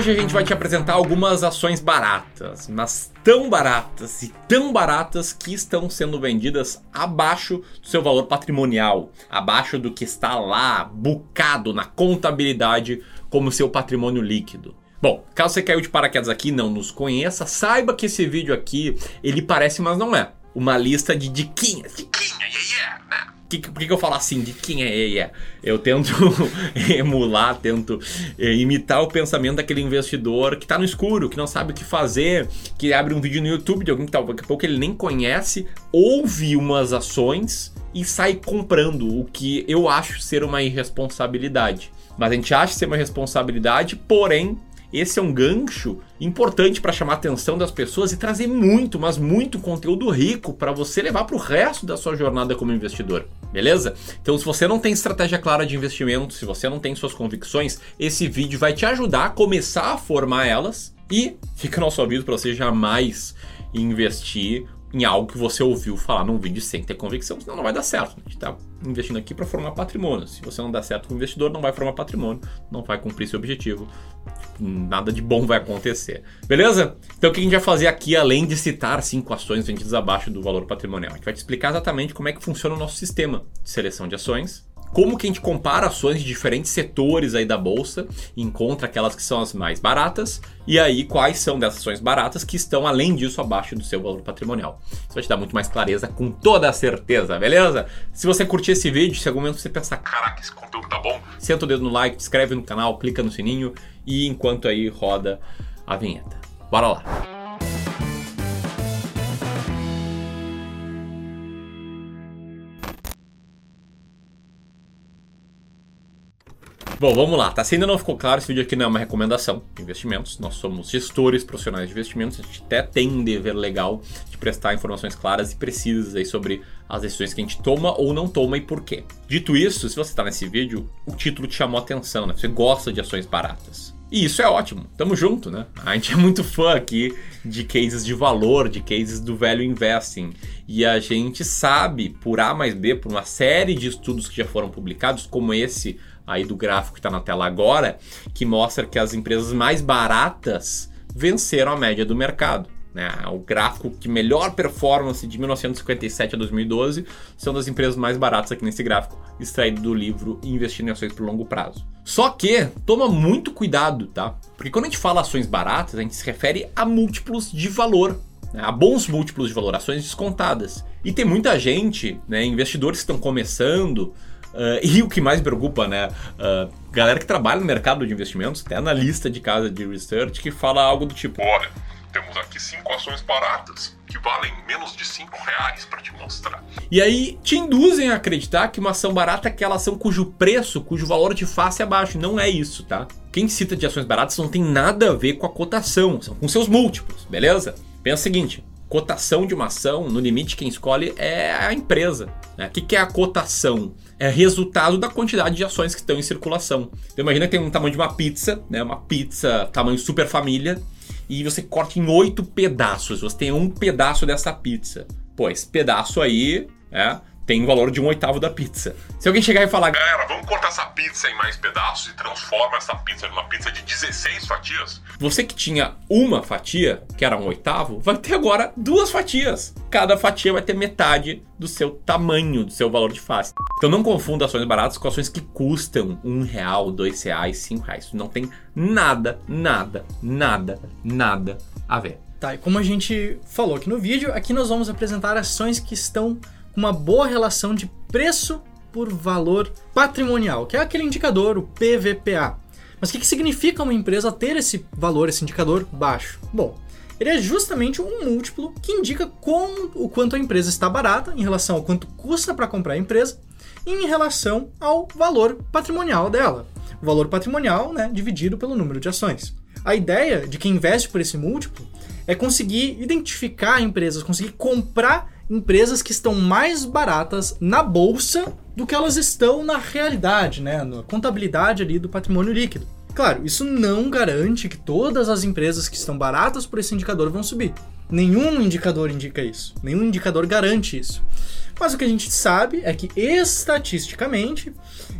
hoje a gente vai te apresentar algumas ações baratas, mas tão baratas e tão baratas que estão sendo vendidas abaixo do seu valor patrimonial, abaixo do que está lá bucado na contabilidade como seu patrimônio líquido. Bom, caso você caiu de paraquedas aqui e não nos conheça, saiba que esse vídeo aqui, ele parece, mas não é. Uma lista de diquinhas, diquinha, yeah, yeah, né? Que, por que, eu falo assim, de quem é yeah? Eu tento emular, tento eh, imitar o pensamento daquele investidor que está no escuro, que não sabe o que fazer, que abre um vídeo no YouTube de alguém que tá, daqui a pouco ele nem conhece, ouve umas ações e sai comprando o que eu acho ser uma irresponsabilidade. Mas a gente acha ser uma responsabilidade, porém esse é um gancho importante para chamar a atenção das pessoas e trazer muito, mas muito conteúdo rico para você levar para o resto da sua jornada como investidor. Beleza? Então, se você não tem estratégia clara de investimento, se você não tem suas convicções, esse vídeo vai te ajudar a começar a formar elas. E fica nosso aviso para você jamais investir em algo que você ouviu falar num vídeo sem ter convicção, senão não vai dar certo. A gente está investindo aqui para formar patrimônio. Se você não dá certo com o investidor, não vai formar patrimônio, não vai cumprir seu objetivo, nada de bom vai acontecer. Beleza? Então o que a gente vai fazer aqui, além de citar cinco ações vendidas abaixo do valor patrimonial? A gente vai te explicar exatamente como é que funciona o nosso sistema de seleção de ações como que a gente compara ações de diferentes setores aí da bolsa, encontra aquelas que são as mais baratas e aí quais são dessas ações baratas que estão além disso abaixo do seu valor patrimonial. Isso vai te dar muito mais clareza com toda certeza, beleza? Se você curtir esse vídeo, se algum momento você pensar, caraca, esse conteúdo tá bom, senta o dedo no like, se inscreve no canal, clica no sininho e enquanto aí roda a vinheta. Bora lá! Bom, vamos lá, tá? Se ainda não ficou claro, esse vídeo aqui não é uma recomendação de investimentos. Nós somos gestores profissionais de investimentos. A gente até tem um dever legal de prestar informações claras e precisas aí sobre as decisões que a gente toma ou não toma e por quê. Dito isso, se você está nesse vídeo, o título te chamou a atenção, né? Você gosta de ações baratas. E isso é ótimo, tamo junto, né? A gente é muito fã aqui de cases de valor, de cases do velho investing. E a gente sabe, por A mais B, por uma série de estudos que já foram publicados, como esse aí do gráfico que está na tela agora, que mostra que as empresas mais baratas venceram a média do mercado. Né? O gráfico que melhor performance de 1957 a 2012 são das empresas mais baratas aqui nesse gráfico, extraído do livro Investindo em Ações por Longo Prazo. Só que toma muito cuidado, tá? Porque quando a gente fala ações baratas, a gente se refere a múltiplos de valor, né? a bons múltiplos de valor, ações descontadas. E tem muita gente, né, investidores que estão começando, Uh, e o que mais preocupa, né? Uh, galera que trabalha no mercado de investimentos, até analista de casa de research, que fala algo do tipo: Olha, temos aqui cinco ações baratas que valem menos de cinco reais para te mostrar. E aí te induzem a acreditar que uma ação barata é aquela ação cujo preço, cujo valor de face é baixo. Não é isso, tá? Quem cita de ações baratas não tem nada a ver com a cotação, são com seus múltiplos, beleza? Pensa o seguinte: cotação de uma ação, no limite, quem escolhe é a empresa. Né? O que é a cotação? É resultado da quantidade de ações que estão em circulação. Então imagina que tem um tamanho de uma pizza, né? uma pizza tamanho super família, e você corta em oito pedaços. Você tem um pedaço dessa pizza. Pô, esse pedaço aí é, tem o valor de um oitavo da pizza. Se alguém chegar e falar, galera, vamos cortar essa pizza em mais pedaços e transforma essa pizza numa pizza de 16 fatias. Você que tinha uma fatia, que era um oitavo, vai ter agora duas fatias. Cada fatia vai ter metade do seu tamanho, do seu valor de face. Então não confunda ações baratas com ações que custam um real, dois reais, cinco reais. Não tem nada, nada, nada, nada a ver. Tá, e como a gente falou aqui no vídeo, aqui nós vamos apresentar ações que estão uma boa relação de preço por valor patrimonial, que é aquele indicador, o PVPA. Mas o que, que significa uma empresa ter esse valor, esse indicador baixo? Bom, ele é justamente um múltiplo que indica como, o quanto a empresa está barata em relação ao quanto custa para comprar a empresa e em relação ao valor patrimonial dela. O valor patrimonial né, dividido pelo número de ações. A ideia de quem investe por esse múltiplo é conseguir identificar empresas, conseguir comprar empresas que estão mais baratas na bolsa do que elas estão na realidade, né, na contabilidade ali do patrimônio líquido. Claro, isso não garante que todas as empresas que estão baratas por esse indicador vão subir. Nenhum indicador indica isso, nenhum indicador garante isso. Mas o que a gente sabe é que estatisticamente,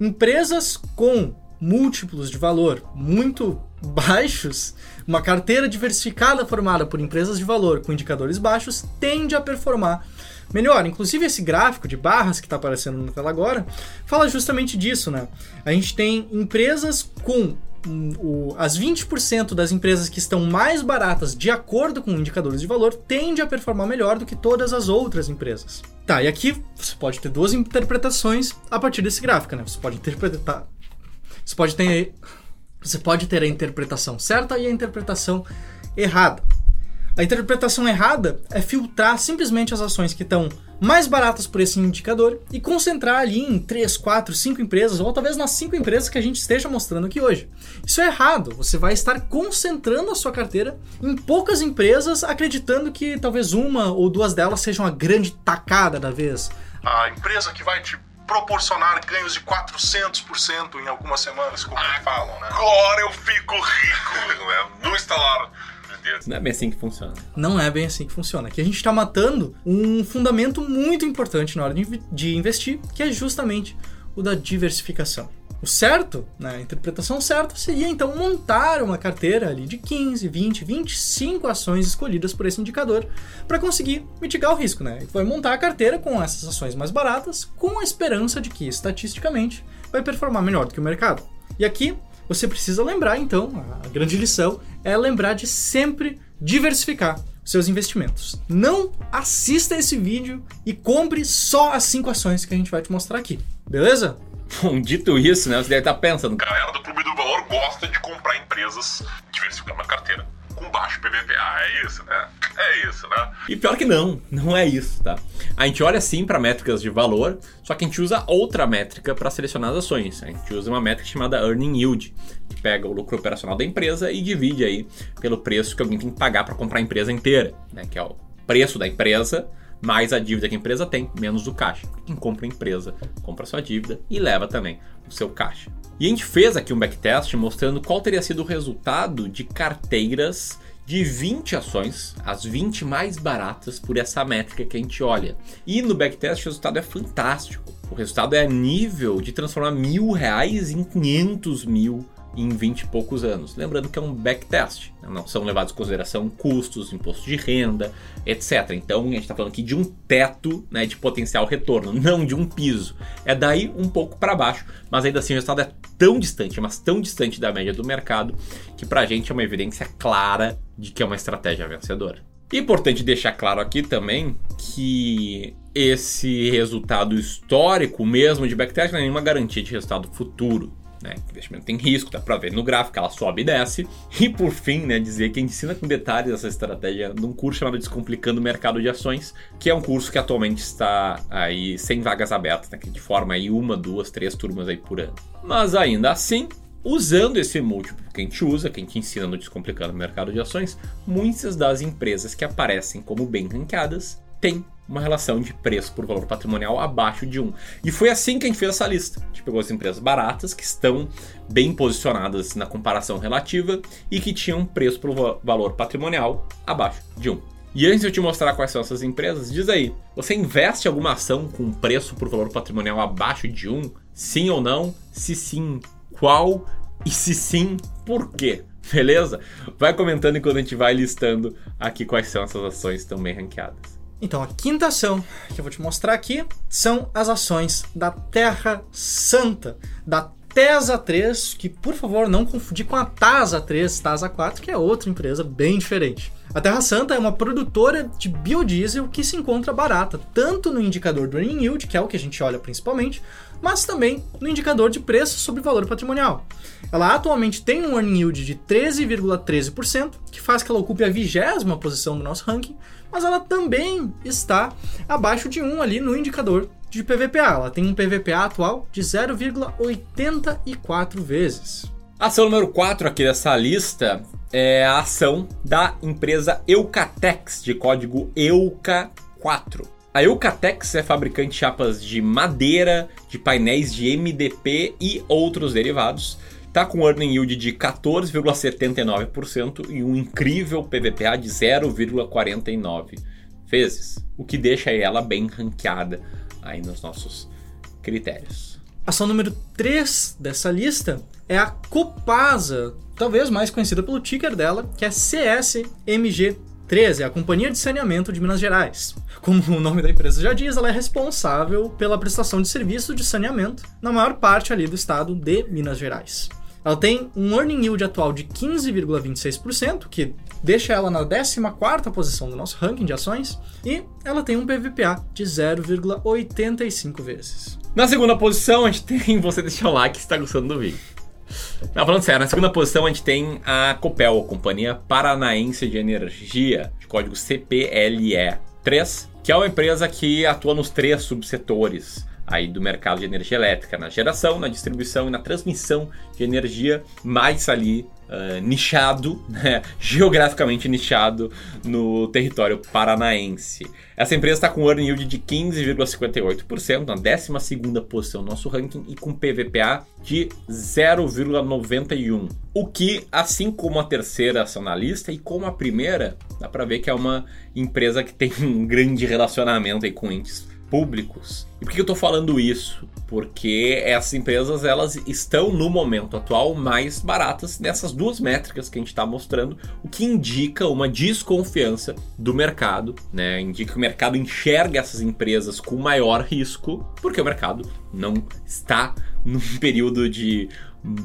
empresas com múltiplos de valor muito baixos, uma carteira diversificada formada por empresas de valor com indicadores baixos tende a performar melhor. Inclusive, esse gráfico de barras que está aparecendo na tela agora fala justamente disso, né? A gente tem empresas com o, as 20% das empresas que estão mais baratas de acordo com indicadores de valor tende a performar melhor do que todas as outras empresas. Tá, e aqui você pode ter duas interpretações a partir desse gráfico, né? Você pode interpretar. Você pode ter. Você pode ter a interpretação certa e a interpretação errada. A interpretação errada é filtrar simplesmente as ações que estão mais baratas por esse indicador e concentrar ali em 3, 4, 5 empresas, ou talvez nas 5 empresas que a gente esteja mostrando aqui hoje. Isso é errado. Você vai estar concentrando a sua carteira em poucas empresas, acreditando que talvez uma ou duas delas sejam a grande tacada da vez. A empresa que vai te proporcionar ganhos de 400% em algumas semanas, como ah, falam, né? Agora eu fico rico, né? No instalar não é bem assim que funciona. Não é bem assim que funciona. Aqui a gente está matando um fundamento muito importante na hora de, de investir, que é justamente o da diversificação. O certo, né, a interpretação certa seria então montar uma carteira ali de 15, 20, 25 ações escolhidas por esse indicador para conseguir mitigar o risco, né? Vai montar a carteira com essas ações mais baratas, com a esperança de que estatisticamente vai performar melhor do que o mercado. E aqui você precisa lembrar, então, a grande lição é lembrar de sempre diversificar seus investimentos. Não assista esse vídeo e compre só as cinco ações que a gente vai te mostrar aqui, beleza? Bom, dito isso, né, você deve estar pensando. A galera do Clube do Valor gosta de comprar empresas diversificando a carteira com baixo PVPA, é isso, né? É isso, né? E pior que não, não é isso, tá? A gente olha sim para métricas de valor, só que a gente usa outra métrica para selecionar as ações. A gente usa uma métrica chamada Earning Yield, que pega o lucro operacional da empresa e divide aí pelo preço que alguém tem que pagar para comprar a empresa inteira, né? Que é o preço da empresa mais a dívida que a empresa tem, menos o caixa. Quem compra a empresa compra a sua dívida e leva também o seu caixa. E a gente fez aqui um backtest mostrando qual teria sido o resultado de carteiras de 20 ações, as 20 mais baratas por essa métrica que a gente olha. E no backtest o resultado é fantástico. O resultado é nível de transformar mil reais em 500 mil em 20 e poucos anos. Lembrando que é um backtest, né? não são levados em consideração custos, imposto de renda, etc. Então a gente está falando aqui de um teto né, de potencial retorno, não de um piso. É daí um pouco para baixo, mas ainda assim o resultado é tão distante, mas tão distante da média do mercado, que para a gente é uma evidência clara de que é uma estratégia vencedora. Importante deixar claro aqui também que esse resultado histórico mesmo de backtest não é nenhuma garantia de resultado futuro. Né? Investimento tem risco, dá pra ver no gráfico, ela sobe e desce. E por fim, né, dizer que ensina com detalhes essa estratégia num curso chamado Descomplicando o Mercado de Ações, que é um curso que atualmente está aí sem vagas abertas, né, que de forma aí uma, duas, três turmas aí por ano. Mas ainda assim, usando esse múltiplo que a gente usa, que a gente ensina no Descomplicando o Mercado de Ações, muitas das empresas que aparecem como bem ranqueadas têm uma relação de preço por valor patrimonial abaixo de 1. E foi assim que a gente fez essa lista. A gente pegou as empresas baratas que estão bem posicionadas na comparação relativa e que tinham preço por valor patrimonial abaixo de 1. E antes de eu te mostrar quais são essas empresas, diz aí, você investe alguma ação com preço por valor patrimonial abaixo de 1? Sim ou não? Se sim, qual? E se sim, por quê? Beleza? Vai comentando enquanto a gente vai listando aqui quais são essas ações também ranqueadas. Então, a quinta ação que eu vou te mostrar aqui são as ações da Terra Santa, da TESA 3, que por favor não confundir com a TASA 3, TASA 4, que é outra empresa bem diferente. A Terra Santa é uma produtora de biodiesel que se encontra barata, tanto no indicador do Earning Yield, que é o que a gente olha principalmente, mas também no indicador de preço sobre valor patrimonial. Ela atualmente tem um earning yield de 13,13%, que faz que ela ocupe a vigésima posição do nosso ranking, mas ela também está abaixo de 1 ali no indicador de PVPA. Ela tem um PVPA atual de 0,84 vezes. A ação número 4 aqui dessa lista é a ação da empresa Eucatex, de código EUCA4. A Eucatex é fabricante de chapas de madeira, de painéis de MDP e outros derivados. Está com earning yield de 14,79% e um incrível PVPA de 0,49 vezes, o que deixa ela bem ranqueada aí nos nossos critérios. Ação número 3 dessa lista é a Copasa, talvez mais conhecida pelo ticker dela, que é CSMG13, a Companhia de Saneamento de Minas Gerais. Como o nome da empresa já diz, ela é responsável pela prestação de serviço de saneamento na maior parte ali do estado de Minas Gerais. Ela tem um earning yield atual de 15,26%, que deixa ela na 14ª posição do nosso ranking de ações, e ela tem um PVPA de 0,85 vezes. Na segunda posição, a gente tem você deixar o like se está gostando do vídeo. Não, falando sério, na segunda posição a gente tem a Copel, a Companhia Paranaense de Energia, de código CPLE 3, que é uma empresa que atua nos três subsetores aí do mercado de energia elétrica, na geração, na distribuição e na transmissão de energia, mais ali uh, nichado, né, geograficamente nichado no território paranaense. Essa empresa está com earning yield de 15,58%, na 12ª posição no nosso ranking e com PVPA de 0,91. O que, assim como a terceira ação na lista e como a primeira, dá para ver que é uma empresa que tem um grande relacionamento aí com índices públicos. E por que eu estou falando isso? Porque essas empresas elas estão no momento atual mais baratas nessas duas métricas que a gente está mostrando, o que indica uma desconfiança do mercado, né? Indica que o mercado enxerga essas empresas com maior risco, porque o mercado não está num período de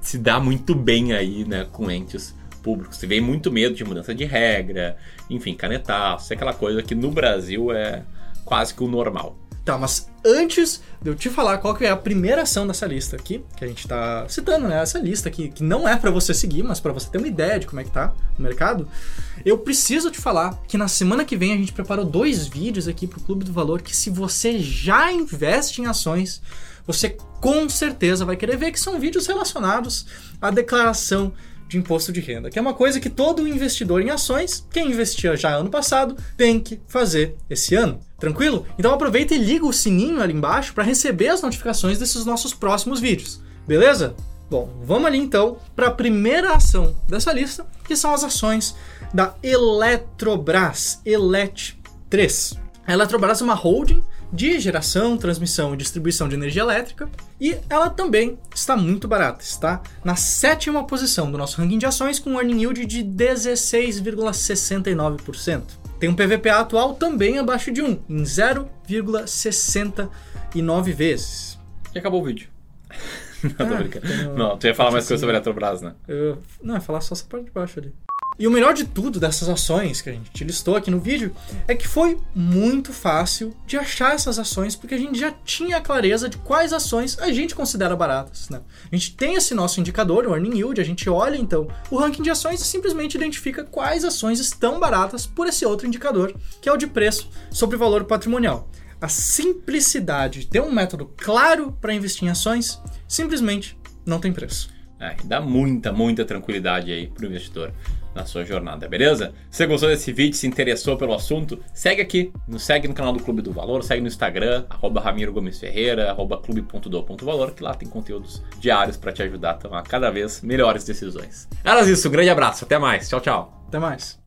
se dar muito bem aí, né, com entes públicos. Você vê muito medo de mudança de regra, enfim, canetaço, aquela coisa que no Brasil é quase que o normal. Tá, mas antes de eu te falar qual que é a primeira ação dessa lista aqui, que a gente tá citando, né? Essa lista aqui, que não é para você seguir, mas para você ter uma ideia de como é que tá o mercado, eu preciso te falar que na semana que vem a gente preparou dois vídeos aqui pro Clube do Valor que se você já investe em ações, você com certeza vai querer ver que são vídeos relacionados à declaração de imposto de renda, que é uma coisa que todo investidor em ações, quem investia já ano passado, tem que fazer esse ano. Tranquilo? Então aproveita e liga o sininho ali embaixo para receber as notificações desses nossos próximos vídeos. Beleza? Bom, vamos ali então para a primeira ação dessa lista, que são as ações da Eletrobras, Elet 3. A Eletrobras é uma holding de geração, transmissão e distribuição de energia elétrica, e ela também está muito barata, está na sétima posição do nosso ranking de ações com um earning yield de 16,69%. Tem um PVPA atual também abaixo de 1, em 0,69 vezes. E acabou o vídeo. Não, tô Ah, brincando. tenho- Não, tu ia falar mais coisa sobre a Eletrobras, né? Eu- não, é falar só essa parte de baixo ali. E o melhor de tudo dessas ações que a gente te listou aqui no vídeo é que foi muito fácil de achar essas ações porque a gente já tinha a clareza de quais ações a gente considera baratas. Né? A gente tem esse nosso indicador, o Earning Yield, a gente olha então o ranking de ações e simplesmente identifica quais ações estão baratas por esse outro indicador, que é o de preço sobre valor patrimonial. A simplicidade de ter um método claro para investir em ações simplesmente não tem preço. É, dá muita, muita tranquilidade aí pro investidor na sua jornada, beleza? Se você gostou desse vídeo, se interessou pelo assunto, segue aqui, nos segue no canal do Clube do Valor, segue no Instagram, arroba Ramiro Gomes Ferreira, arroba clube.do.valor, que lá tem conteúdos diários para te ajudar a tomar cada vez melhores decisões. Era isso, um grande abraço, até mais, tchau, tchau. Até mais.